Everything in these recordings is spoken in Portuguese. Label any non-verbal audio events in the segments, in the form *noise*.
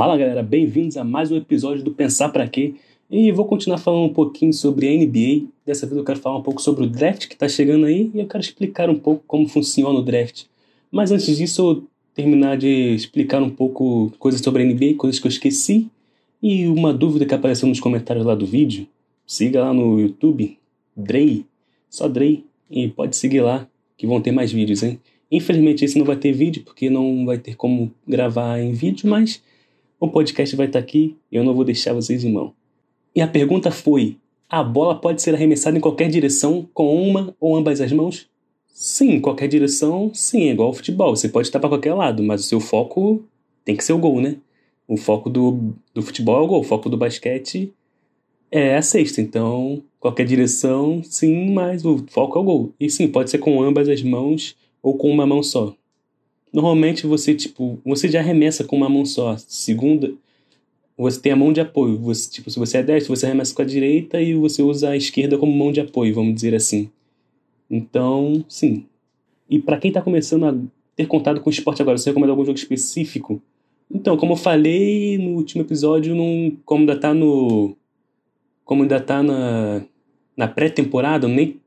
Fala galera, bem-vindos a mais um episódio do Pensar Pra Quê? E vou continuar falando um pouquinho sobre a NBA. Dessa vez eu quero falar um pouco sobre o draft que está chegando aí e eu quero explicar um pouco como funciona o draft. Mas antes disso, eu terminar de explicar um pouco coisas sobre a NBA, coisas que eu esqueci e uma dúvida que apareceu nos comentários lá do vídeo. Siga lá no YouTube, Drey, só Drey, e pode seguir lá que vão ter mais vídeos, hein? Infelizmente esse não vai ter vídeo porque não vai ter como gravar em vídeo, mas o podcast vai estar aqui e eu não vou deixar vocês em mão. E a pergunta foi: a bola pode ser arremessada em qualquer direção com uma ou ambas as mãos? Sim, qualquer direção, sim, é igual ao futebol. Você pode estar para qualquer lado, mas o seu foco tem que ser o gol, né? O foco do, do futebol é o gol, o foco do basquete é a cesta. Então, qualquer direção, sim, mas o foco é o gol. E sim, pode ser com ambas as mãos ou com uma mão só. Normalmente você, tipo, você já arremessa com uma mão só. Segunda, você tem a mão de apoio. Você, tipo, se você é destro, você arremessa com a direita e você usa a esquerda como mão de apoio, vamos dizer assim. Então, sim. E para quem está começando a ter contato com o esporte agora, você recomenda algum jogo específico? Então, como eu falei no último episódio, não, como ainda tá no. Como ainda tá na, na pré-temporada, nem.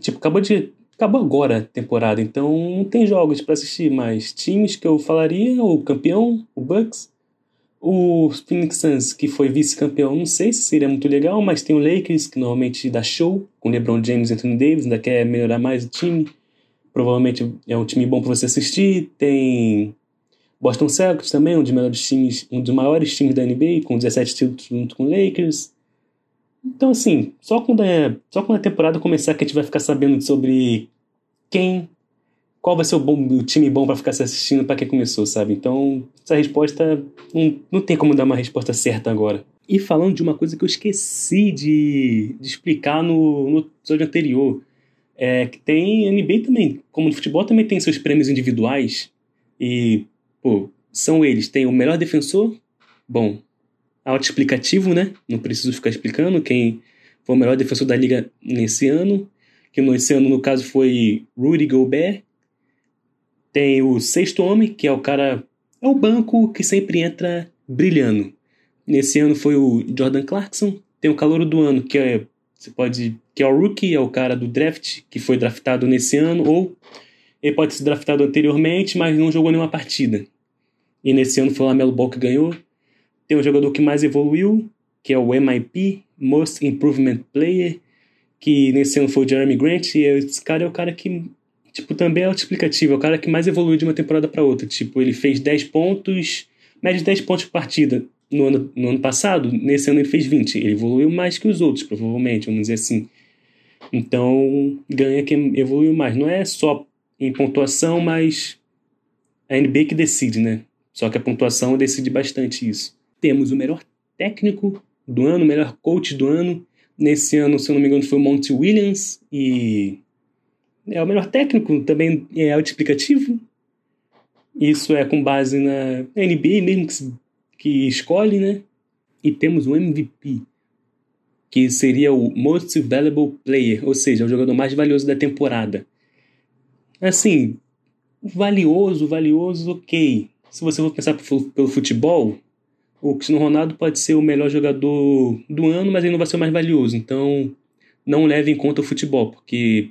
Tipo, acabou de. Acabou agora a temporada, então não tem jogos para assistir, mas times que eu falaria, o campeão, o Bucks, o Phoenix Suns, que foi vice-campeão, não sei se seria muito legal, mas tem o Lakers, que normalmente dá show, com LeBron James e Anthony Davis, ainda quer melhorar mais o time. Provavelmente é um time bom para você assistir. Tem Boston Celtics também, um dos melhores times, um dos maiores times da NBA, com 17 títulos junto com o Lakers. Então, assim, só quando, é, só quando a temporada começar que a gente vai ficar sabendo sobre quem qual vai ser o, bom, o time bom para ficar se assistindo para quem começou, sabe? Então, essa resposta não, não tem como dar uma resposta certa agora. E falando de uma coisa que eu esqueci de, de explicar no, no episódio anterior, é que tem NBA também, como no futebol também tem seus prêmios individuais e, pô, são eles, tem o melhor defensor, bom, auto-explicativo, né? Não preciso ficar explicando quem foi o melhor defensor da liga nesse ano, que nesse ano, no caso, foi Rudy Gobert, tem o sexto homem, que é o cara. É o banco que sempre entra brilhando. Nesse ano foi o Jordan Clarkson. Tem o calor do ano, que é. Você pode. Que é o rookie, é o cara do draft, que foi draftado nesse ano, ou ele pode ser draftado anteriormente, mas não jogou nenhuma partida. E nesse ano foi o Lamelo Ball que ganhou. Tem o jogador que mais evoluiu, que é o MIP, Most Improvement Player, que nesse ano foi o Jeremy Grant, e esse cara é o cara que tipo, também é auto-explicativo. É o cara que mais evolui de uma temporada para outra. Tipo, ele fez 10 pontos, média de 10 pontos por partida no ano, no ano passado. Nesse ano ele fez 20. Ele evoluiu mais que os outros, provavelmente, vamos dizer assim. Então, ganha quem evoluiu mais. Não é só em pontuação, mas a NBA que decide, né? Só que a pontuação decide bastante isso. Temos o melhor técnico do ano, o melhor coach do ano. Nesse ano, se eu não me engano, foi o Monty Williams e é o melhor técnico, também é autoexplicativo. Isso é com base na NBA mesmo que, que escolhe, né? E temos o MVP, que seria o Most Valuable Player, ou seja, o jogador mais valioso da temporada. Assim, valioso, valioso, ok. Se você for pensar pelo futebol, o Cristiano Ronaldo pode ser o melhor jogador do ano, mas ele não vai ser o mais valioso. Então, não leve em conta o futebol, porque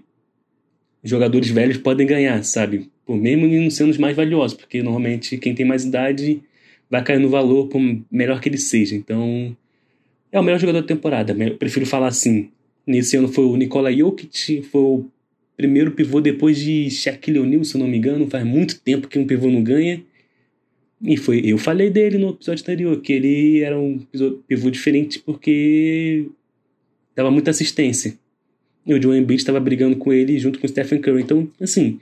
jogadores velhos podem ganhar, sabe? Por mesmo não sendo os mais valiosos, porque normalmente quem tem mais idade vai cair no valor por melhor que ele seja. Então, é o melhor jogador da temporada. Eu prefiro falar assim. Nesse ano foi o Nikola Jokic, foi o primeiro pivô depois de Shaquille O'Neal, se eu não me engano. Faz muito tempo que um pivô não ganha. E foi, eu falei dele no episódio anterior, que ele era um pivô diferente porque dava muita assistência. E o Joe Embiid estava brigando com ele junto com o Stephen Curry. Então, assim,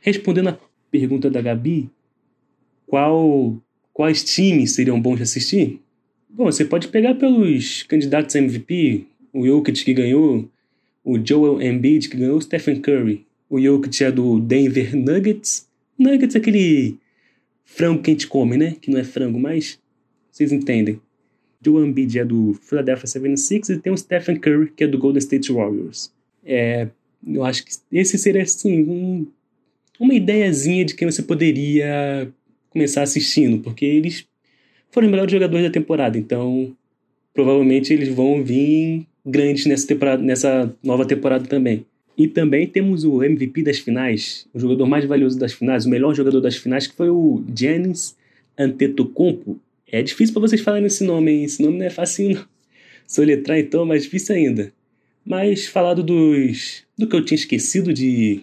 respondendo a pergunta da Gabi, qual, quais times seriam bons de assistir? Bom, você pode pegar pelos candidatos a MVP, o Jokic que ganhou, o Joel Embiid que ganhou, o Stephen Curry. O Jokic é do Denver Nuggets. Nuggets é aquele frango que a gente come, né? Que não é frango, mas vocês entendem. Joel Embiid é do Philadelphia 76 e tem o Stephen Curry, que é do Golden State Warriors. É, eu acho que esse seria, assim, um, uma ideiazinha de quem você poderia começar assistindo, porque eles foram os melhores jogadores da temporada. Então, provavelmente eles vão vir grandes nessa, temporada, nessa nova temporada também. E também temos o MVP das finais, o jogador mais valioso das finais, o melhor jogador das finais, que foi o Giannis Antetokounmpo. É difícil para vocês falarem esse nome, hein? Esse nome não é fácil não. *laughs* Soletrar então é mais difícil ainda. Mas falado dos do que eu tinha esquecido de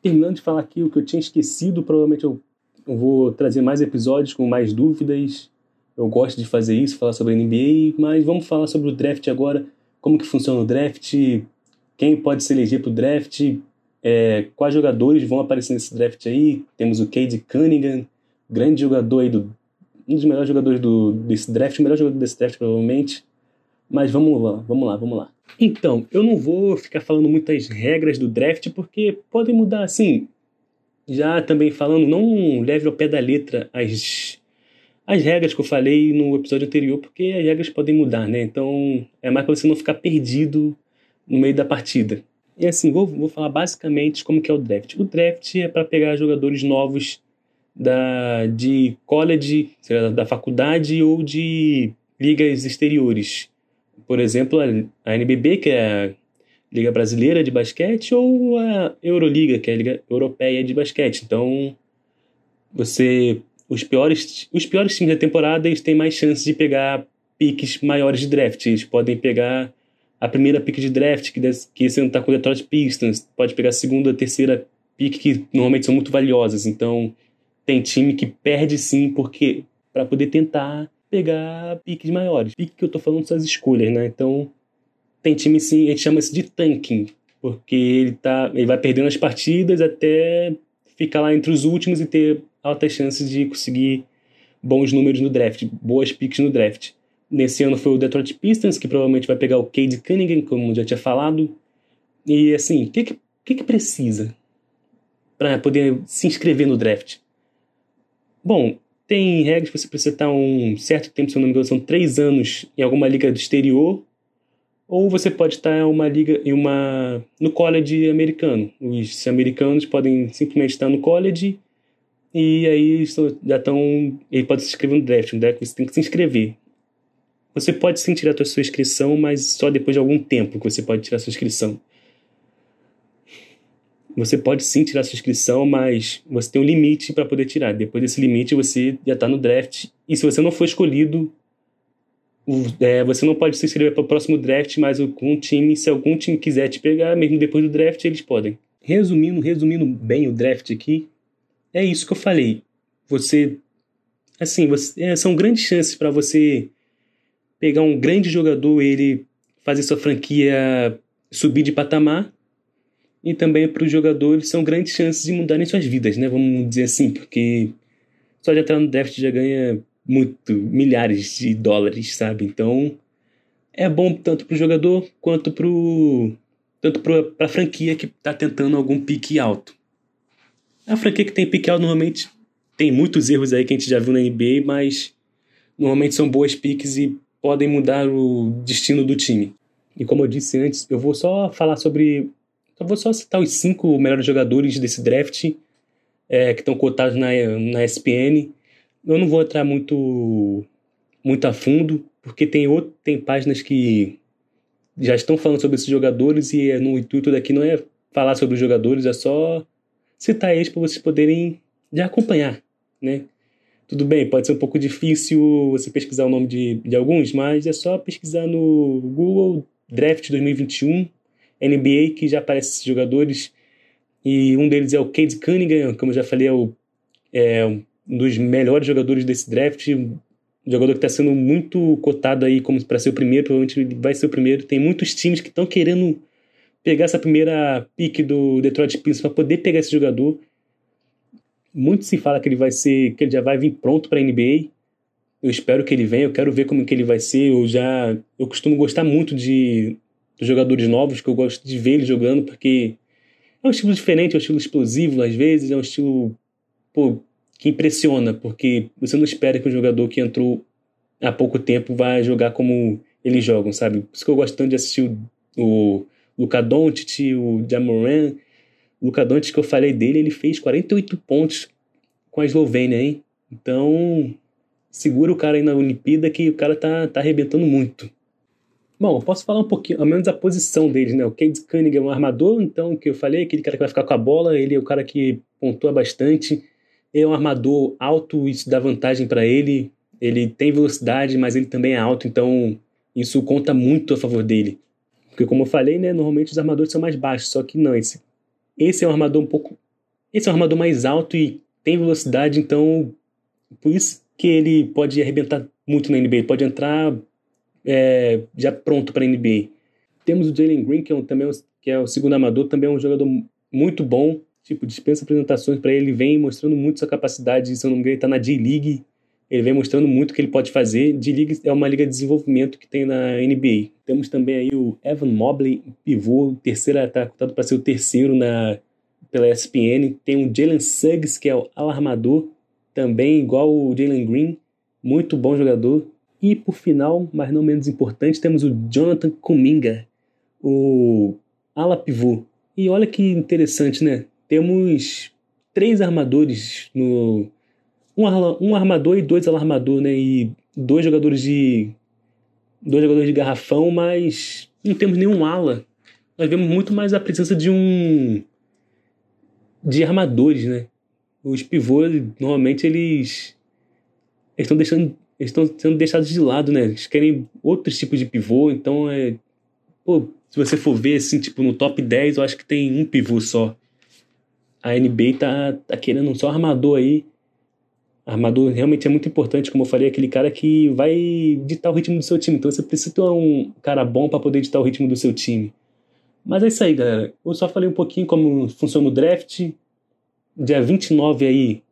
terminando de falar aqui o que eu tinha esquecido, provavelmente eu, eu vou trazer mais episódios com mais dúvidas. Eu gosto de fazer isso, falar sobre a NBA, mas vamos falar sobre o draft agora, como que funciona o draft, quem pode se eleger para o draft, é, quais jogadores vão aparecer nesse draft aí. Temos o Cade Cunningham, grande jogador aí do um dos melhores jogadores do, desse draft, o melhor jogador desse draft provavelmente. Mas vamos lá, vamos lá, vamos lá. Então, eu não vou ficar falando muitas regras do draft porque podem mudar assim. Já também falando, não leve ao pé da letra as, as regras que eu falei no episódio anterior, porque as regras podem mudar, né? Então é mais para você não ficar perdido no meio da partida. E assim, vou, vou falar basicamente como que é o draft. O draft é para pegar jogadores novos da, de college, da faculdade ou de ligas exteriores. Por exemplo, a NBB, que é a Liga Brasileira de Basquete, ou a Euroliga, que é a Liga Europeia de Basquete. Então, você os piores, os piores times da temporada eles têm mais chances de pegar piques maiores de draft. Eles podem pegar a primeira pick de draft, que, que esse ano está com o Detroit Pistons, pode pegar a segunda, a terceira pick, que normalmente são muito valiosas. Então, tem time que perde sim, porque para poder tentar pegar piques maiores. Pique que eu tô falando são as escolhas, né? Então, tem time sim, a gente chama isso de tanking, porque ele, tá, ele vai perdendo as partidas até ficar lá entre os últimos e ter altas chances de conseguir bons números no draft, boas picks no draft. Nesse ano foi o Detroit Pistons, que provavelmente vai pegar o Cade Cunningham, como já tinha falado. E assim, o que, que, que precisa para poder se inscrever no draft? Bom, tem regras que você precisa estar um certo tempo, se eu não me engano, são três anos em alguma liga do exterior, ou você pode estar em uma liga em uma no college americano. Os americanos podem simplesmente estar no college e aí já estão. Ele pode se inscrever no draft. No draft você tem que se inscrever. Você pode sim tirar a sua inscrição, mas só depois de algum tempo que você pode tirar a sua inscrição. Você pode sim tirar a sua inscrição, mas você tem um limite para poder tirar. Depois desse limite, você já está no draft. E se você não for escolhido, é, você não pode se inscrever para o próximo draft, mas algum time, se algum time quiser te pegar, mesmo depois do draft, eles podem. Resumindo, resumindo bem o draft aqui, é isso que eu falei. Você, assim, você, é, são grandes chances para você pegar um grande jogador, ele fazer sua franquia subir de patamar. E também para os jogadores são grandes chances de mudarem suas vidas, né? Vamos dizer assim, porque só de entrar no draft já ganha muito, milhares de dólares, sabe? Então é bom tanto para o jogador quanto para tanto para a franquia que está tentando algum pique alto. A franquia que tem pique alto normalmente tem muitos erros aí que a gente já viu na NBA, mas normalmente são boas piques e podem mudar o destino do time. E como eu disse antes, eu vou só falar sobre. Eu vou só citar os cinco melhores jogadores desse draft é, que estão cotados na, na ESPN. Eu não vou entrar muito, muito a fundo, porque tem, outro, tem páginas que já estão falando sobre esses jogadores e é, no intuito daqui não é falar sobre os jogadores, é só citar eles para vocês poderem já acompanhar, né? Tudo bem, pode ser um pouco difícil você pesquisar o nome de, de alguns, mas é só pesquisar no Google Draft 2021 NBA que já aparecem esses jogadores. E um deles é o Cade Cunningham, como eu já falei, é, o, é um dos melhores jogadores desse draft. Um jogador que está sendo muito cotado aí como para ser o primeiro, provavelmente ele vai ser o primeiro. Tem muitos times que estão querendo pegar essa primeira pick do Detroit Pistons para poder pegar esse jogador. Muito se fala que ele vai ser, que ele já vai vir pronto para a NBA. Eu espero que ele venha, eu quero ver como que ele vai ser. Eu já, eu costumo gostar muito de dos jogadores novos, que eu gosto de ver ele jogando, porque é um estilo diferente, é um estilo explosivo às vezes, é um estilo pô, que impressiona, porque você não espera que um jogador que entrou há pouco tempo vai jogar como eles jogam, sabe? Por isso que eu gosto tanto de assistir o, o Luka Doncic, o Jamoran, Luka Doncic que eu falei dele, ele fez 48 pontos com a Eslovênia, hein? Então, segura o cara aí na Olimpíada que o cara tá, tá arrebentando muito. Bom, posso falar um pouquinho, ao menos a posição deles, né? O Cade Cunningham é um armador, então, que eu falei, aquele cara que vai ficar com a bola, ele é o cara que pontua bastante. Ele é um armador alto, isso dá vantagem para ele. Ele tem velocidade, mas ele também é alto, então isso conta muito a favor dele. Porque, como eu falei, né, normalmente os armadores são mais baixos, só que não, esse, esse é um armador um pouco. Esse é um armador mais alto e tem velocidade, então por isso que ele pode arrebentar muito na NBA. Ele pode entrar é, já pronto para a NBA. Temos o Jalen Green, que é, um, também, que é o segundo amador, também é um jogador muito bom. Tipo, dispensa apresentações para ele, vem mostrando muito sua capacidade. Se eu não me engano, ele está na J-League. Ele vem mostrando muito o que ele pode fazer. J-League é uma liga de desenvolvimento que tem na NBA. Temos também aí o Evan Mobley, pivô, terceiro, está cotado para ser o terceiro na, pela ESPN. Tem o Jalen Suggs, que é o alarmador, também igual o Jalen Green, muito bom jogador. E por final, mas não menos importante, temos o Jonathan Kuminga, o ala pivô. E olha que interessante, né? Temos três armadores no um, um armador e dois alarmador, né? E dois jogadores de dois jogadores de garrafão, mas não temos nenhum ala. Nós vemos muito mais a presença de um de armadores, né? Os pivôs normalmente eles estão deixando eles estão sendo deixados de lado, né? Eles querem outros tipos de pivô, então é. Pô, se você for ver, assim, tipo, no top 10, eu acho que tem um pivô só. A NBA tá, tá querendo um só armador aí. Armador realmente é muito importante, como eu falei, aquele cara que vai ditar o ritmo do seu time. Então você precisa ter um cara bom para poder ditar o ritmo do seu time. Mas é isso aí, galera. Eu só falei um pouquinho como funciona o draft. Dia 29 aí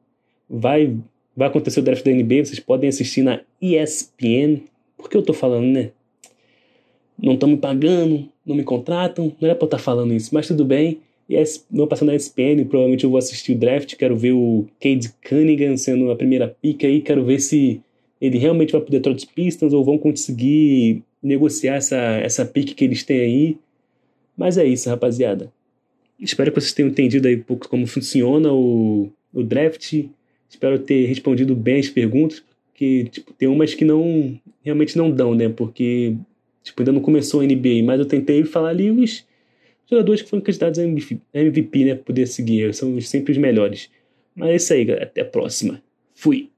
vai Vai acontecer o draft da NBA, vocês podem assistir na ESPN. Por que eu tô falando, né? Não estão me pagando, não me contratam, não era pra eu estar tá falando isso, mas tudo bem. E vou passar na ESPN, provavelmente eu vou assistir o draft, quero ver o Cade Cunningham sendo a primeira pica aí, quero ver se ele realmente vai pro Detroit Pistons ou vão conseguir negociar essa, essa pique que eles têm aí. Mas é isso, rapaziada. Espero que vocês tenham entendido aí um pouco como funciona o, o draft. Espero ter respondido bem as perguntas, porque tipo, tem umas que não realmente não dão, né? Porque tipo, ainda não começou a NBA, mas eu tentei falar ali os jogadores que foram candidatos a MVP, né? Poder seguir, são sempre os melhores. Mas é isso aí, galera. Até a próxima. Fui!